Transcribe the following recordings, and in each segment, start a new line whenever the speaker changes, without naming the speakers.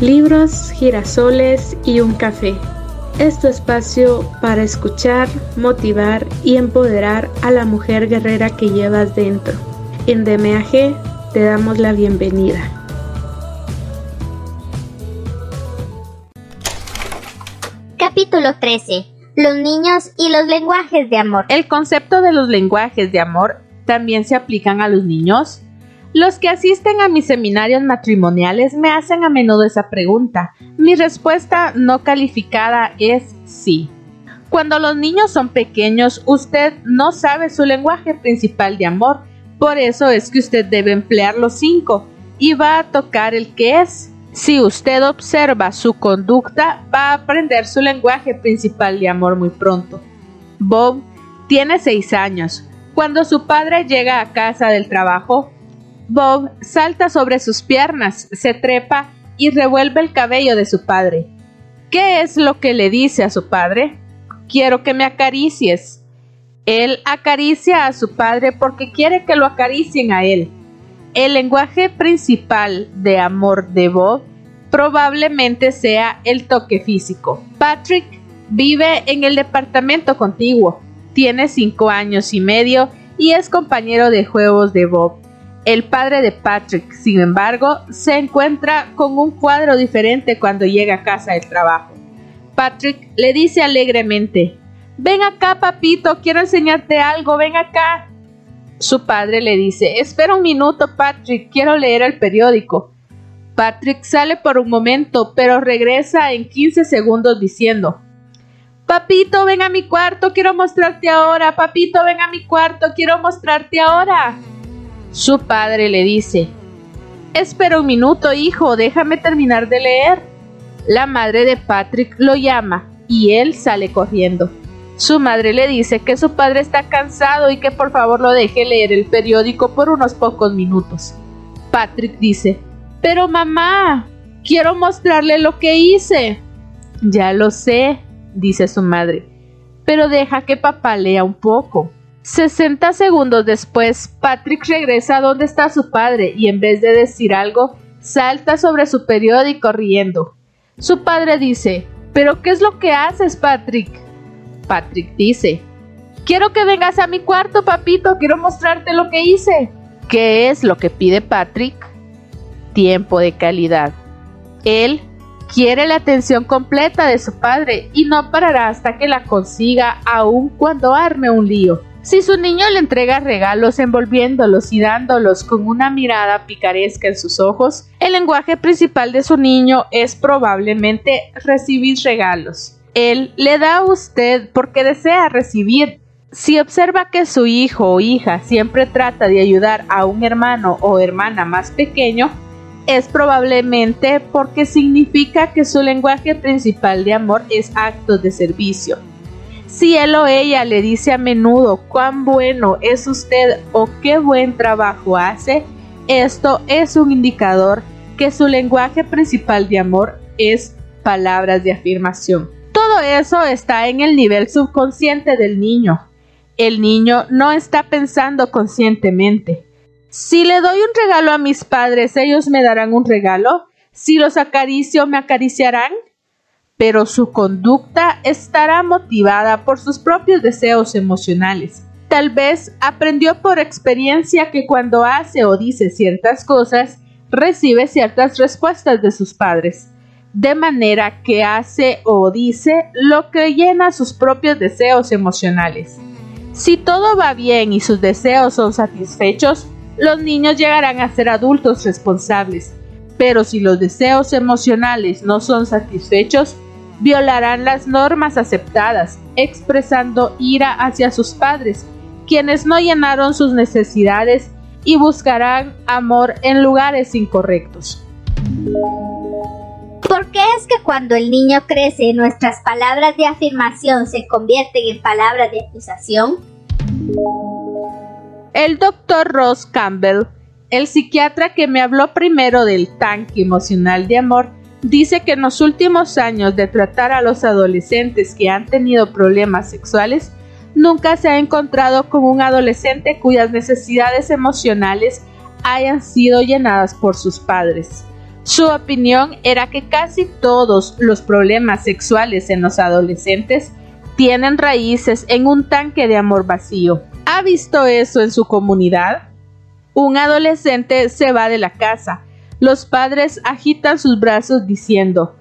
libros, girasoles y un café. Es tu espacio para escuchar, motivar y empoderar a la mujer guerrera que llevas dentro. En DMAG te damos la bienvenida.
Capítulo 13. Los niños y los lenguajes de amor.
El concepto de los lenguajes de amor también se aplican a los niños. Los que asisten a mis seminarios matrimoniales me hacen a menudo esa pregunta. Mi respuesta no calificada es sí. Cuando los niños son pequeños, usted no sabe su lenguaje principal de amor. Por eso es que usted debe emplear los cinco y va a tocar el que es. Si usted observa su conducta, va a aprender su lenguaje principal de amor muy pronto. Bob tiene seis años. Cuando su padre llega a casa del trabajo, Bob salta sobre sus piernas, se trepa y revuelve el cabello de su padre. ¿Qué es lo que le dice a su padre? Quiero que me acaricies. Él acaricia a su padre porque quiere que lo acaricien a él. El lenguaje principal de amor de Bob probablemente sea el toque físico. Patrick vive en el departamento contiguo, tiene cinco años y medio y es compañero de juegos de Bob. El padre de Patrick, sin embargo, se encuentra con un cuadro diferente cuando llega a casa del trabajo. Patrick le dice alegremente, Ven acá, papito, quiero enseñarte algo, ven acá. Su padre le dice, Espera un minuto, Patrick, quiero leer el periódico. Patrick sale por un momento, pero regresa en 15 segundos diciendo, Papito, ven a mi cuarto, quiero mostrarte ahora. Papito, ven a mi cuarto, quiero mostrarte ahora. Su padre le dice, Espera un minuto, hijo, déjame terminar de leer. La madre de Patrick lo llama y él sale corriendo. Su madre le dice que su padre está cansado y que por favor lo deje leer el periódico por unos pocos minutos. Patrick dice, Pero mamá, quiero mostrarle lo que hice. Ya lo sé, dice su madre, pero deja que papá lea un poco. 60 segundos después, Patrick regresa a donde está su padre y en vez de decir algo, salta sobre su periódico riendo. Su padre dice, ¿pero qué es lo que haces, Patrick? Patrick dice, quiero que vengas a mi cuarto, papito, quiero mostrarte lo que hice. ¿Qué es lo que pide Patrick? Tiempo de calidad. Él quiere la atención completa de su padre y no parará hasta que la consiga aun cuando arme un lío. Si su niño le entrega regalos envolviéndolos y dándolos con una mirada picaresca en sus ojos, el lenguaje principal de su niño es probablemente recibir regalos. Él le da a usted porque desea recibir. Si observa que su hijo o hija siempre trata de ayudar a un hermano o hermana más pequeño, es probablemente porque significa que su lenguaje principal de amor es actos de servicio. Si él o ella le dice a menudo cuán bueno es usted o qué buen trabajo hace, esto es un indicador que su lenguaje principal de amor es palabras de afirmación. Todo eso está en el nivel subconsciente del niño. El niño no está pensando conscientemente. Si le doy un regalo a mis padres, ellos me darán un regalo. Si los acaricio, me acariciarán pero su conducta estará motivada por sus propios deseos emocionales. Tal vez aprendió por experiencia que cuando hace o dice ciertas cosas, recibe ciertas respuestas de sus padres, de manera que hace o dice lo que llena sus propios deseos emocionales. Si todo va bien y sus deseos son satisfechos, los niños llegarán a ser adultos responsables. Pero si los deseos emocionales no son satisfechos, violarán las normas aceptadas, expresando ira hacia sus padres, quienes no llenaron sus necesidades y buscarán amor en lugares incorrectos.
¿Por qué es que cuando el niño crece nuestras palabras de afirmación se convierten en palabras de acusación?
El doctor Ross Campbell, el psiquiatra que me habló primero del tanque emocional de amor, dice que en los últimos años de tratar a los adolescentes que han tenido problemas sexuales, nunca se ha encontrado con un adolescente cuyas necesidades emocionales hayan sido llenadas por sus padres. Su opinión era que casi todos los problemas sexuales en los adolescentes tienen raíces en un tanque de amor vacío. ¿Ha visto eso en su comunidad? Un adolescente se va de la casa. Los padres agitan sus brazos diciendo,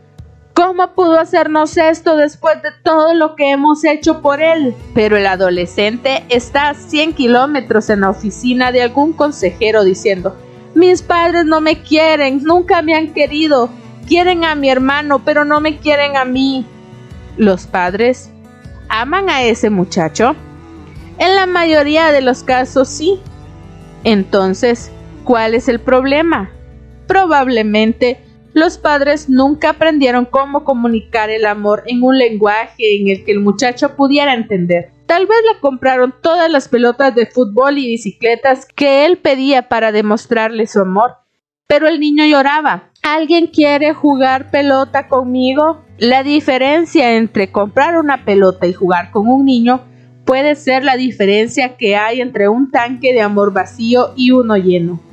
¿Cómo pudo hacernos esto después de todo lo que hemos hecho por él? Pero el adolescente está a 100 kilómetros en la oficina de algún consejero diciendo, mis padres no me quieren, nunca me han querido, quieren a mi hermano, pero no me quieren a mí. Los padres aman a ese muchacho. En la mayoría de los casos sí. Entonces, ¿cuál es el problema? Probablemente los padres nunca aprendieron cómo comunicar el amor en un lenguaje en el que el muchacho pudiera entender. Tal vez le compraron todas las pelotas de fútbol y bicicletas que él pedía para demostrarle su amor. Pero el niño lloraba. ¿Alguien quiere jugar pelota conmigo? La diferencia entre comprar una pelota y jugar con un niño puede ser la diferencia que hay entre un tanque de amor vacío y uno lleno.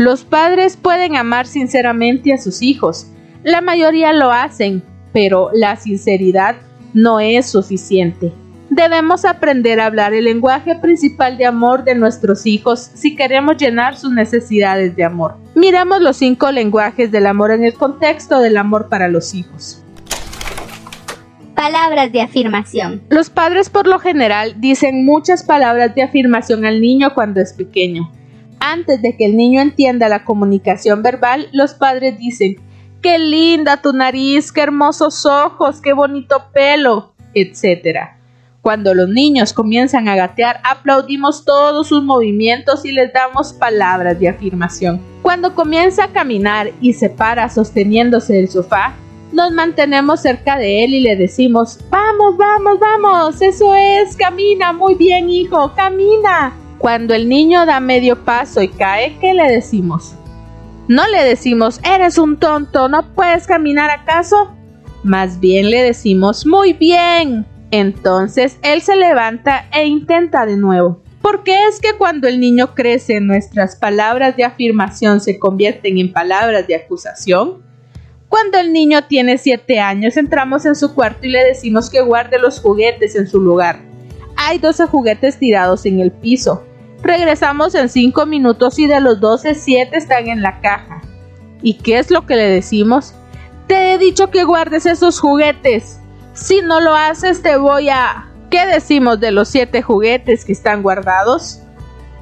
Los padres pueden amar sinceramente a sus hijos. La mayoría lo hacen, pero la sinceridad no es suficiente. Debemos aprender a hablar el lenguaje principal de amor de nuestros hijos si queremos llenar sus necesidades de amor. Miramos los cinco lenguajes del amor en el contexto del amor para los hijos.
Palabras de afirmación.
Los padres por lo general dicen muchas palabras de afirmación al niño cuando es pequeño. Antes de que el niño entienda la comunicación verbal, los padres dicen, qué linda tu nariz, qué hermosos ojos, qué bonito pelo, etc. Cuando los niños comienzan a gatear, aplaudimos todos sus movimientos y les damos palabras de afirmación. Cuando comienza a caminar y se para sosteniéndose del sofá, nos mantenemos cerca de él y le decimos, vamos, vamos, vamos, eso es, camina, muy bien hijo, camina. Cuando el niño da medio paso y cae, ¿qué le decimos? No le decimos, eres un tonto, ¿no puedes caminar acaso? Más bien le decimos, muy bien. Entonces él se levanta e intenta de nuevo. ¿Por qué es que cuando el niño crece nuestras palabras de afirmación se convierten en palabras de acusación? Cuando el niño tiene 7 años entramos en su cuarto y le decimos que guarde los juguetes en su lugar. Hay 12 juguetes tirados en el piso. Regresamos en 5 minutos y de los 12, 7 están en la caja. ¿Y qué es lo que le decimos? Te he dicho que guardes esos juguetes. Si no lo haces, te voy a... ¿Qué decimos de los 7 juguetes que están guardados?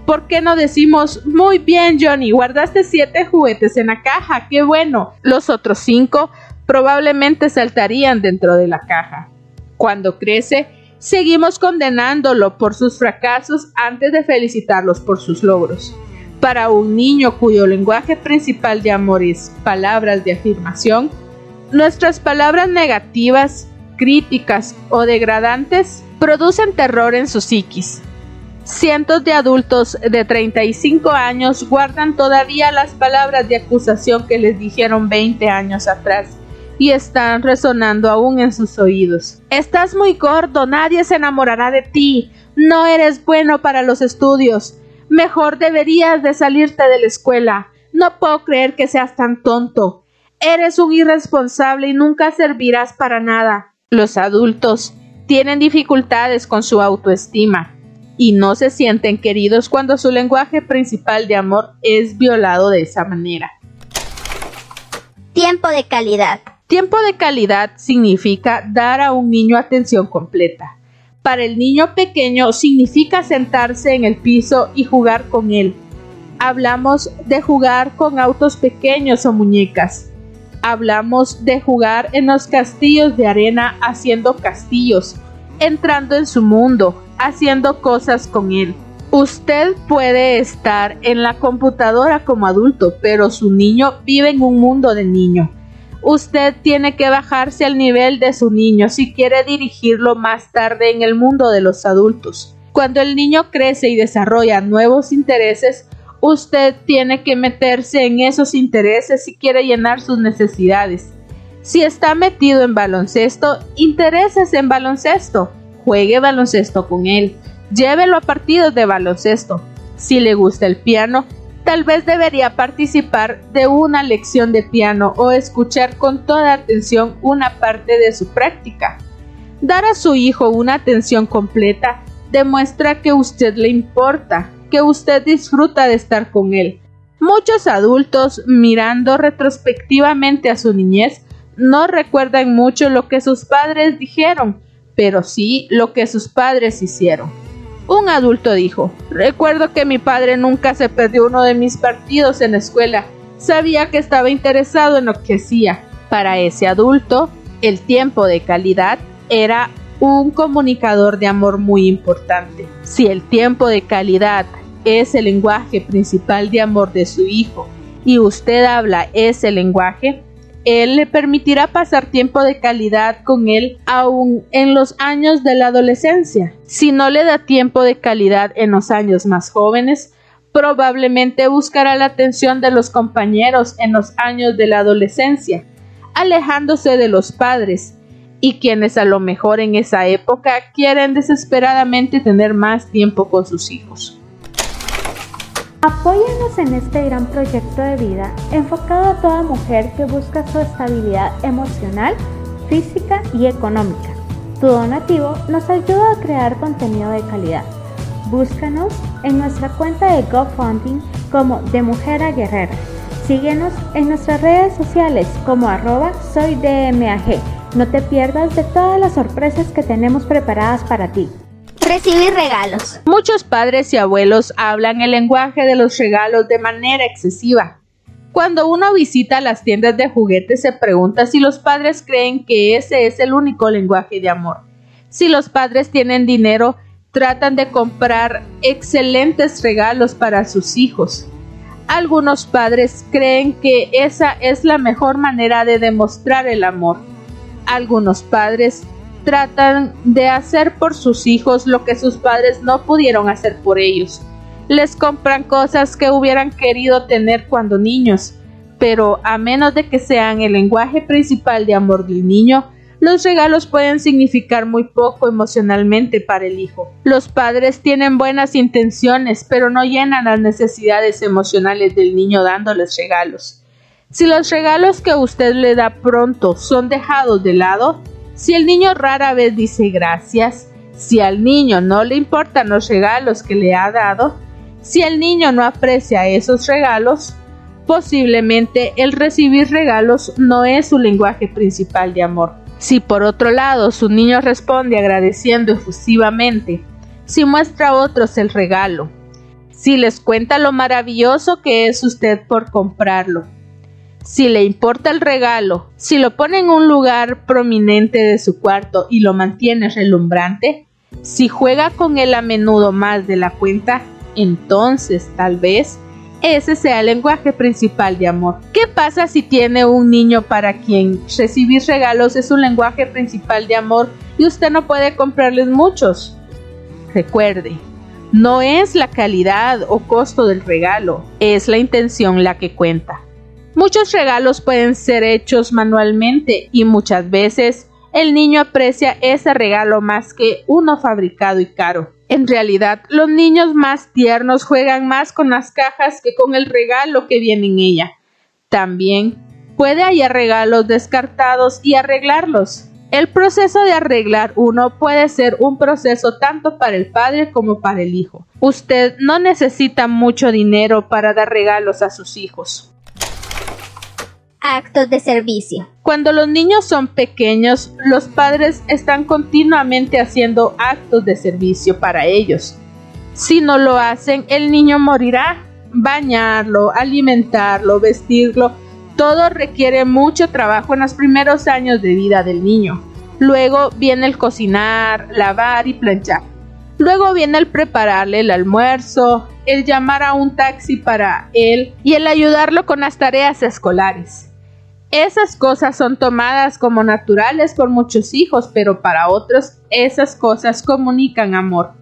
¿Por qué no decimos, muy bien Johnny, guardaste 7 juguetes en la caja, qué bueno? Los otros 5 probablemente saltarían dentro de la caja. Cuando crece, seguimos condenándolo por sus fracasos antes de felicitarlos por sus logros. Para un niño cuyo lenguaje principal de amor es palabras de afirmación, nuestras palabras negativas, críticas o degradantes producen terror en su psiquis. Cientos de adultos de 35 años guardan todavía las palabras de acusación que les dijeron 20 años atrás y están resonando aún en sus oídos. Estás muy gordo, nadie se enamorará de ti, no eres bueno para los estudios, mejor deberías de salirte de la escuela, no puedo creer que seas tan tonto, eres un irresponsable y nunca servirás para nada. Los adultos tienen dificultades con su autoestima y no se sienten queridos cuando su lenguaje principal de amor es violado de esa manera.
Tiempo de calidad.
Tiempo de calidad significa dar a un niño atención completa. Para el niño pequeño significa sentarse en el piso y jugar con él. Hablamos de jugar con autos pequeños o muñecas. Hablamos de jugar en los castillos de arena haciendo castillos, entrando en su mundo, haciendo cosas con él. Usted puede estar en la computadora como adulto, pero su niño vive en un mundo de niño. Usted tiene que bajarse al nivel de su niño si quiere dirigirlo más tarde en el mundo de los adultos. Cuando el niño crece y desarrolla nuevos intereses, usted tiene que meterse en esos intereses si quiere llenar sus necesidades. Si está metido en baloncesto, intereses en baloncesto. Juegue baloncesto con él. Llévelo a partidos de baloncesto. Si le gusta el piano, tal vez debería participar de una lección de piano o escuchar con toda atención una parte de su práctica. Dar a su hijo una atención completa demuestra que usted le importa, que usted disfruta de estar con él. Muchos adultos, mirando retrospectivamente a su niñez, no recuerdan mucho lo que sus padres dijeron, pero sí lo que sus padres hicieron. Un adulto dijo, recuerdo que mi padre nunca se perdió uno de mis partidos en la escuela. Sabía que estaba interesado en lo que hacía. Para ese adulto, el tiempo de calidad era un comunicador de amor muy importante. Si el tiempo de calidad es el lenguaje principal de amor de su hijo y usted habla ese lenguaje, él le permitirá pasar tiempo de calidad con él aún en los años de la adolescencia. Si no le da tiempo de calidad en los años más jóvenes, probablemente buscará la atención de los compañeros en los años de la adolescencia, alejándose de los padres, y quienes a lo mejor en esa época quieren desesperadamente tener más tiempo con sus hijos.
Apóyanos en este gran proyecto de vida enfocado a toda mujer que busca su estabilidad emocional, física y económica. Tu donativo nos ayuda a crear contenido de calidad. Búscanos en nuestra cuenta de GoFundMe como de Mujer a Guerrera. Síguenos en nuestras redes sociales como arroba soydmag. No te pierdas de todas las sorpresas que tenemos preparadas para ti.
Recibir regalos.
Muchos padres y abuelos hablan el lenguaje de los regalos de manera excesiva. Cuando uno visita las tiendas de juguetes se pregunta si los padres creen que ese es el único lenguaje de amor. Si los padres tienen dinero, tratan de comprar excelentes regalos para sus hijos. Algunos padres creen que esa es la mejor manera de demostrar el amor. Algunos padres tratan de hacer por sus hijos lo que sus padres no pudieron hacer por ellos. Les compran cosas que hubieran querido tener cuando niños, pero a menos de que sean el lenguaje principal de amor del niño, los regalos pueden significar muy poco emocionalmente para el hijo. Los padres tienen buenas intenciones, pero no llenan las necesidades emocionales del niño dándoles regalos. Si los regalos que usted le da pronto son dejados de lado, si el niño rara vez dice gracias, si al niño no le importan los regalos que le ha dado, si el niño no aprecia esos regalos, posiblemente el recibir regalos no es su lenguaje principal de amor. Si por otro lado su niño responde agradeciendo efusivamente, si muestra a otros el regalo, si les cuenta lo maravilloso que es usted por comprarlo, si le importa el regalo, si lo pone en un lugar prominente de su cuarto y lo mantiene relumbrante, si juega con él a menudo más de la cuenta, entonces tal vez ese sea el lenguaje principal de amor. ¿Qué pasa si tiene un niño para quien recibir regalos es un lenguaje principal de amor y usted no puede comprarles muchos? Recuerde, no es la calidad o costo del regalo, es la intención la que cuenta. Muchos regalos pueden ser hechos manualmente y muchas veces el niño aprecia ese regalo más que uno fabricado y caro. En realidad, los niños más tiernos juegan más con las cajas que con el regalo que viene en ella. También puede hallar regalos descartados y arreglarlos. El proceso de arreglar uno puede ser un proceso tanto para el padre como para el hijo. Usted no necesita mucho dinero para dar regalos a sus hijos
actos de servicio.
Cuando los niños son pequeños, los padres están continuamente haciendo actos de servicio para ellos. Si no lo hacen, el niño morirá. Bañarlo, alimentarlo, vestirlo, todo requiere mucho trabajo en los primeros años de vida del niño. Luego viene el cocinar, lavar y planchar. Luego viene el prepararle el almuerzo, el llamar a un taxi para él y el ayudarlo con las tareas escolares. Esas cosas son tomadas como naturales por muchos hijos, pero para otros esas cosas comunican amor.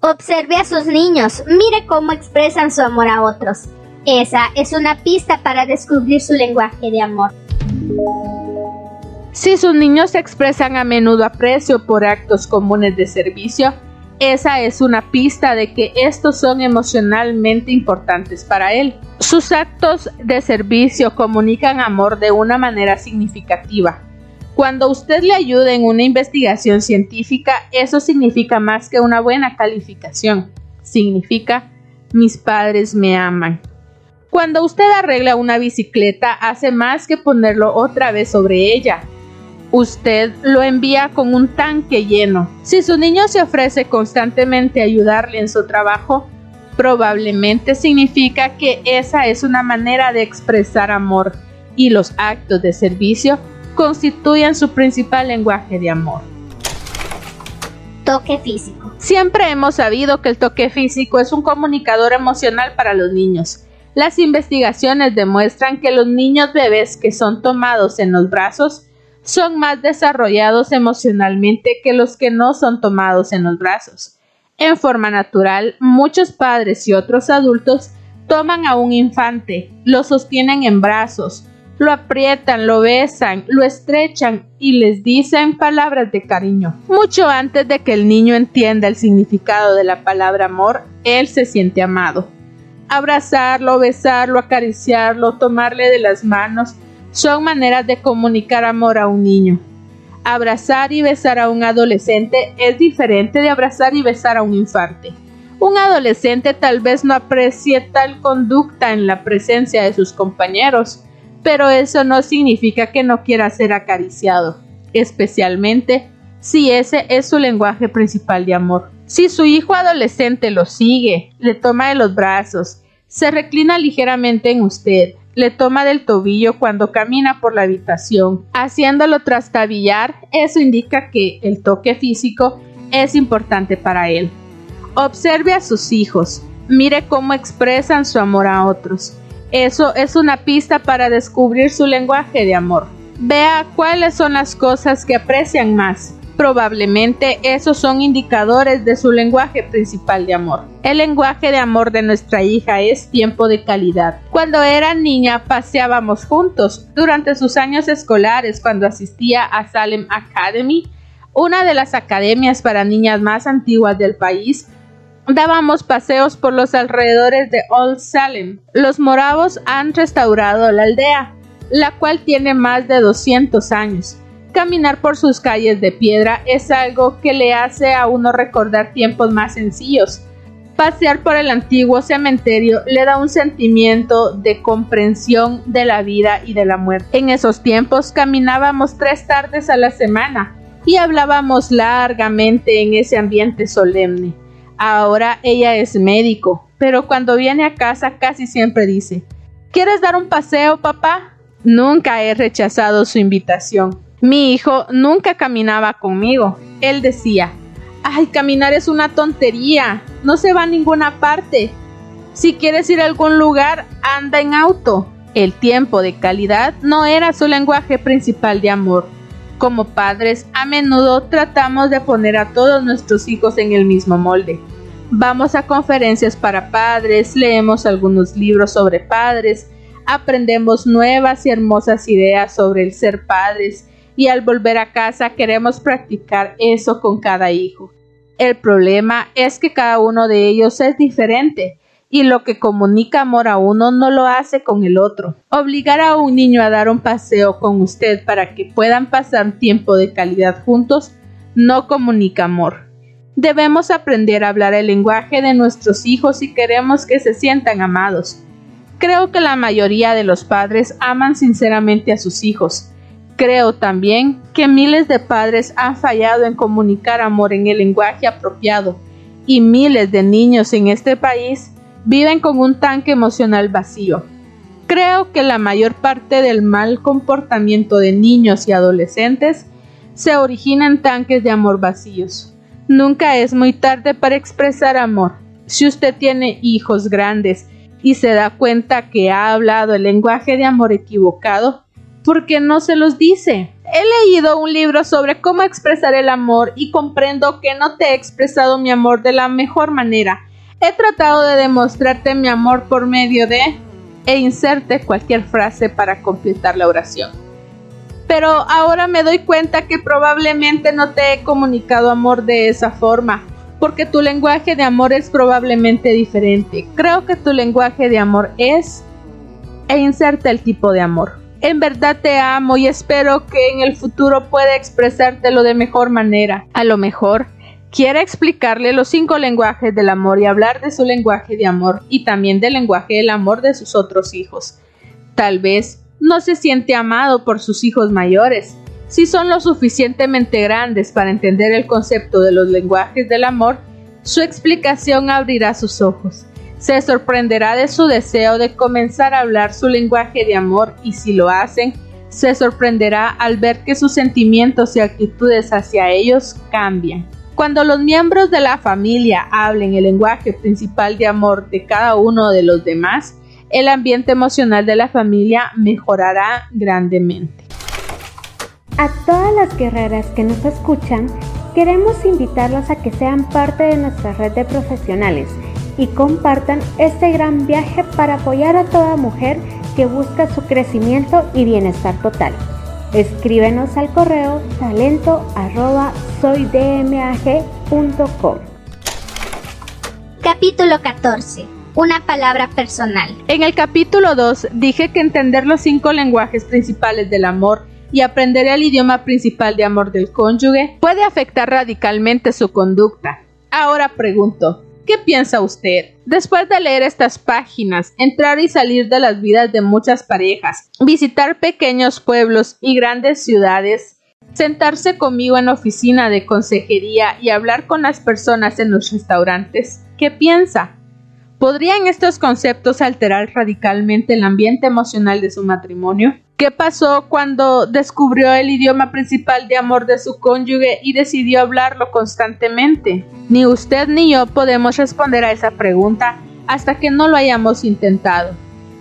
Observe a sus niños, mire cómo expresan su amor a otros. Esa es una pista para descubrir su lenguaje de amor.
Si sus niños expresan a menudo aprecio por actos comunes de servicio, esa es una pista de que estos son emocionalmente importantes para él. Sus actos de servicio comunican amor de una manera significativa. Cuando usted le ayuda en una investigación científica, eso significa más que una buena calificación. Significa mis padres me aman. Cuando usted arregla una bicicleta, hace más que ponerlo otra vez sobre ella. Usted lo envía con un tanque lleno. Si su niño se ofrece constantemente a ayudarle en su trabajo, probablemente significa que esa es una manera de expresar amor y los actos de servicio constituyen su principal lenguaje de amor.
Toque físico.
Siempre hemos sabido que el toque físico es un comunicador emocional para los niños. Las investigaciones demuestran que los niños bebés que son tomados en los brazos son más desarrollados emocionalmente que los que no son tomados en los brazos. En forma natural, muchos padres y otros adultos toman a un infante, lo sostienen en brazos, lo aprietan, lo besan, lo estrechan y les dicen palabras de cariño. Mucho antes de que el niño entienda el significado de la palabra amor, él se siente amado. Abrazarlo, besarlo, acariciarlo, tomarle de las manos, son maneras de comunicar amor a un niño. Abrazar y besar a un adolescente es diferente de abrazar y besar a un infante. Un adolescente tal vez no aprecie tal conducta en la presencia de sus compañeros, pero eso no significa que no quiera ser acariciado, especialmente si ese es su lenguaje principal de amor. Si su hijo adolescente lo sigue, le toma de los brazos, se reclina ligeramente en usted, le toma del tobillo cuando camina por la habitación, haciéndolo trastabillar, eso indica que el toque físico es importante para él. Observe a sus hijos, mire cómo expresan su amor a otros. Eso es una pista para descubrir su lenguaje de amor. Vea cuáles son las cosas que aprecian más. Probablemente esos son indicadores de su lenguaje principal de amor. El lenguaje de amor de nuestra hija es tiempo de calidad. Cuando era niña paseábamos juntos. Durante sus años escolares, cuando asistía a Salem Academy, una de las academias para niñas más antiguas del país, dábamos paseos por los alrededores de Old Salem. Los moravos han restaurado la aldea, la cual tiene más de 200 años. Caminar por sus calles de piedra es algo que le hace a uno recordar tiempos más sencillos. Pasear por el antiguo cementerio le da un sentimiento de comprensión de la vida y de la muerte. En esos tiempos caminábamos tres tardes a la semana y hablábamos largamente en ese ambiente solemne. Ahora ella es médico, pero cuando viene a casa casi siempre dice, ¿Quieres dar un paseo, papá? Nunca he rechazado su invitación. Mi hijo nunca caminaba conmigo. Él decía, ay, caminar es una tontería, no se va a ninguna parte. Si quieres ir a algún lugar, anda en auto. El tiempo de calidad no era su lenguaje principal de amor. Como padres, a menudo tratamos de poner a todos nuestros hijos en el mismo molde. Vamos a conferencias para padres, leemos algunos libros sobre padres, aprendemos nuevas y hermosas ideas sobre el ser padres y al volver a casa queremos practicar eso con cada hijo. El problema es que cada uno de ellos es diferente y lo que comunica amor a uno no lo hace con el otro. Obligar a un niño a dar un paseo con usted para que puedan pasar tiempo de calidad juntos no comunica amor. Debemos aprender a hablar el lenguaje de nuestros hijos si queremos que se sientan amados. Creo que la mayoría de los padres aman sinceramente a sus hijos, Creo también que miles de padres han fallado en comunicar amor en el lenguaje apropiado y miles de niños en este país viven con un tanque emocional vacío. Creo que la mayor parte del mal comportamiento de niños y adolescentes se origina en tanques de amor vacíos. Nunca es muy tarde para expresar amor. Si usted tiene hijos grandes y se da cuenta que ha hablado el lenguaje de amor equivocado, porque no se los dice. He leído un libro sobre cómo expresar el amor y comprendo que no te he expresado mi amor de la mejor manera. He tratado de demostrarte mi amor por medio de e inserte cualquier frase para completar la oración. Pero ahora me doy cuenta que probablemente no te he comunicado amor de esa forma. porque tu lenguaje de amor es probablemente diferente. Creo que tu lenguaje de amor es e inserta el tipo de amor. En verdad te amo y espero que en el futuro pueda expresártelo de mejor manera. A lo mejor quiere explicarle los cinco lenguajes del amor y hablar de su lenguaje de amor y también del lenguaje del amor de sus otros hijos. Tal vez no se siente amado por sus hijos mayores. Si son lo suficientemente grandes para entender el concepto de los lenguajes del amor, su explicación abrirá sus ojos se sorprenderá de su deseo de comenzar a hablar su lenguaje de amor y si lo hacen, se sorprenderá al ver que sus sentimientos y actitudes hacia ellos cambian. Cuando los miembros de la familia hablen el lenguaje principal de amor de cada uno de los demás, el ambiente emocional de la familia mejorará grandemente.
A todas las guerreras que nos escuchan, queremos invitarlas a que sean parte de nuestra red de profesionales y compartan este gran viaje para apoyar a toda mujer que busca su crecimiento y bienestar total. Escríbenos al correo talento
Capítulo 14. Una palabra personal.
En el capítulo 2 dije que entender los cinco lenguajes principales del amor y aprender el idioma principal de amor del cónyuge puede afectar radicalmente su conducta. Ahora pregunto, ¿Qué piensa usted? Después de leer estas páginas, entrar y salir de las vidas de muchas parejas, visitar pequeños pueblos y grandes ciudades, sentarse conmigo en la oficina de consejería y hablar con las personas en los restaurantes, ¿qué piensa? ¿Podrían estos conceptos alterar radicalmente el ambiente emocional de su matrimonio? ¿Qué pasó cuando descubrió el idioma principal de amor de su cónyuge y decidió hablarlo constantemente? Ni usted ni yo podemos responder a esa pregunta hasta que no lo hayamos intentado.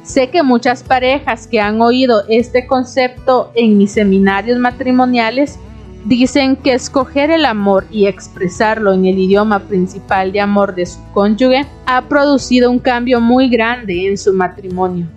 Sé que muchas parejas que han oído este concepto en mis seminarios matrimoniales dicen que escoger el amor y expresarlo en el idioma principal de amor de su cónyuge ha producido un cambio muy grande en su matrimonio.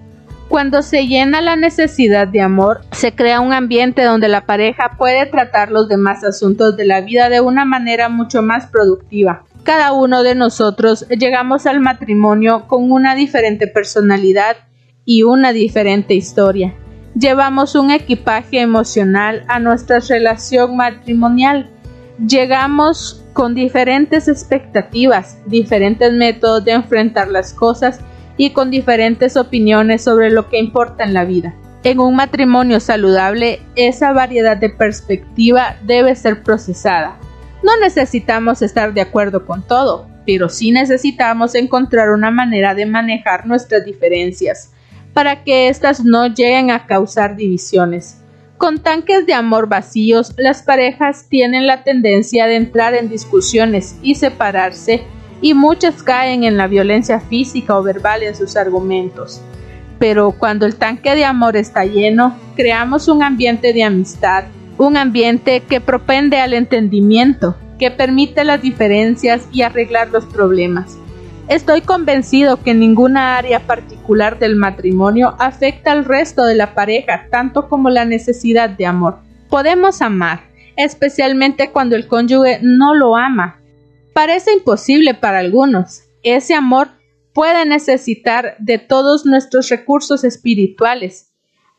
Cuando se llena la necesidad de amor, se crea un ambiente donde la pareja puede tratar los demás asuntos de la vida de una manera mucho más productiva. Cada uno de nosotros llegamos al matrimonio con una diferente personalidad y una diferente historia. Llevamos un equipaje emocional a nuestra relación matrimonial. Llegamos con diferentes expectativas, diferentes métodos de enfrentar las cosas y con diferentes opiniones sobre lo que importa en la vida. En un matrimonio saludable, esa variedad de perspectiva debe ser procesada. No necesitamos estar de acuerdo con todo, pero sí necesitamos encontrar una manera de manejar nuestras diferencias para que éstas no lleguen a causar divisiones. Con tanques de amor vacíos, las parejas tienen la tendencia de entrar en discusiones y separarse y muchas caen en la violencia física o verbal en sus argumentos. Pero cuando el tanque de amor está lleno, creamos un ambiente de amistad, un ambiente que propende al entendimiento, que permite las diferencias y arreglar los problemas. Estoy convencido que ninguna área particular del matrimonio afecta al resto de la pareja tanto como la necesidad de amor. Podemos amar, especialmente cuando el cónyuge no lo ama, parece imposible para algunos. Ese amor puede necesitar de todos nuestros recursos espirituales.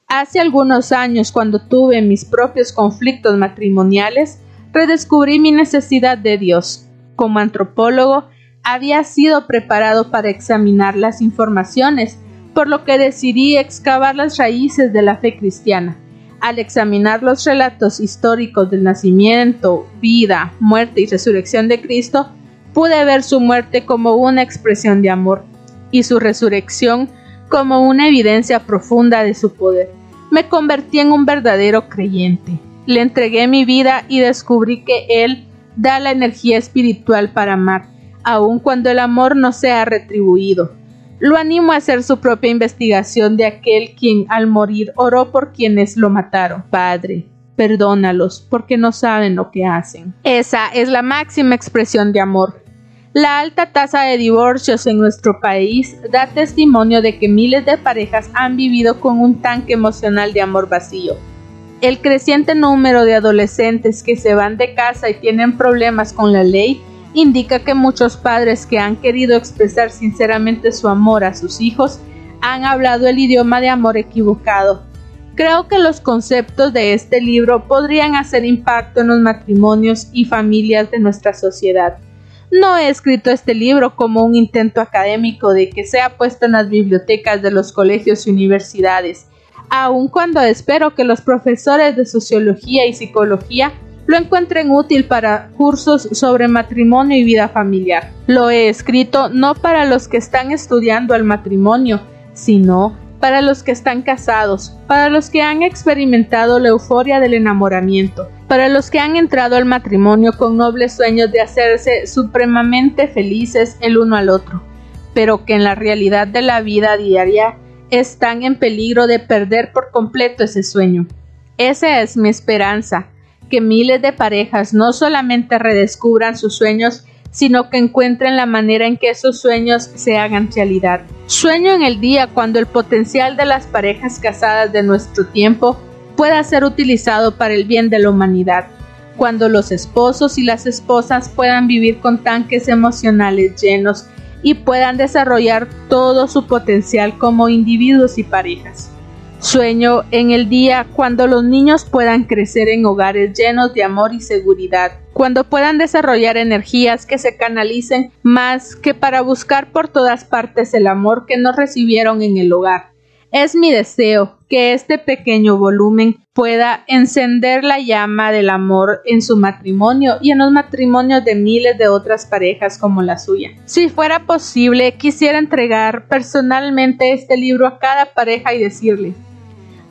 Hace algunos años, cuando tuve mis propios conflictos matrimoniales, redescubrí mi necesidad de Dios. Como antropólogo, había sido preparado para examinar las informaciones, por lo que decidí excavar las raíces de la fe cristiana. Al examinar los relatos históricos del nacimiento, vida, muerte y resurrección de Cristo, pude ver su muerte como una expresión de amor y su resurrección como una evidencia profunda de su poder. Me convertí en un verdadero creyente. Le entregué mi vida y descubrí que Él da la energía espiritual para amar, aun cuando el amor no sea retribuido. Lo animo a hacer su propia investigación de aquel quien al morir oró por quienes lo mataron. Padre, perdónalos porque no saben lo que hacen. Esa es la máxima expresión de amor. La alta tasa de divorcios en nuestro país da testimonio de que miles de parejas han vivido con un tanque emocional de amor vacío. El creciente número de adolescentes que se van de casa y tienen problemas con la ley indica que muchos padres que han querido expresar sinceramente su amor a sus hijos han hablado el idioma de amor equivocado. Creo que los conceptos de este libro podrían hacer impacto en los matrimonios y familias de nuestra sociedad. No he escrito este libro como un intento académico de que sea puesto en las bibliotecas de los colegios y universidades, aun cuando espero que los profesores de sociología y psicología lo encuentren útil para cursos sobre matrimonio y vida familiar. Lo he escrito no para los que están estudiando el matrimonio, sino para los que están casados, para los que han experimentado la euforia del enamoramiento, para los que han entrado al matrimonio con nobles sueños de hacerse supremamente felices el uno al otro, pero que en la realidad de la vida diaria están en peligro de perder por completo ese sueño. Esa es mi esperanza, que miles de parejas no solamente redescubran sus sueños, sino que encuentren la manera en que esos sueños se hagan realidad. Sueño en el día cuando el potencial de las parejas casadas de nuestro tiempo pueda ser utilizado para el bien de la humanidad, cuando los esposos y las esposas puedan vivir con tanques emocionales llenos y puedan desarrollar todo su potencial como individuos y parejas. Sueño en el día cuando los niños puedan crecer en hogares llenos de amor y seguridad, cuando puedan desarrollar energías que se canalicen más que para buscar por todas partes el amor que no recibieron en el hogar. Es mi deseo que este pequeño volumen pueda encender la llama del amor en su matrimonio y en los matrimonios de miles de otras parejas como la suya. Si fuera posible, quisiera entregar personalmente este libro a cada pareja y decirle,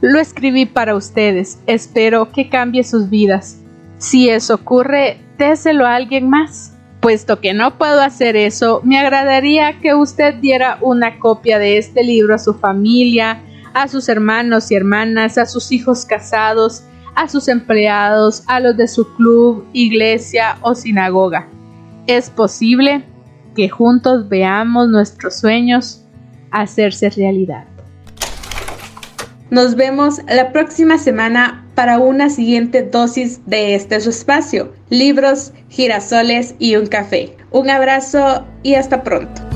lo escribí para ustedes, espero que cambie sus vidas. Si eso ocurre, déselo a alguien más. Puesto que no puedo hacer eso, me agradaría que usted diera una copia de este libro a su familia, a sus hermanos y hermanas, a sus hijos casados, a sus empleados, a los de su club, iglesia o sinagoga. Es posible que juntos veamos nuestros sueños hacerse realidad.
Nos vemos la próxima semana para una siguiente dosis de este su espacio, libros, girasoles y un café. Un abrazo y hasta pronto.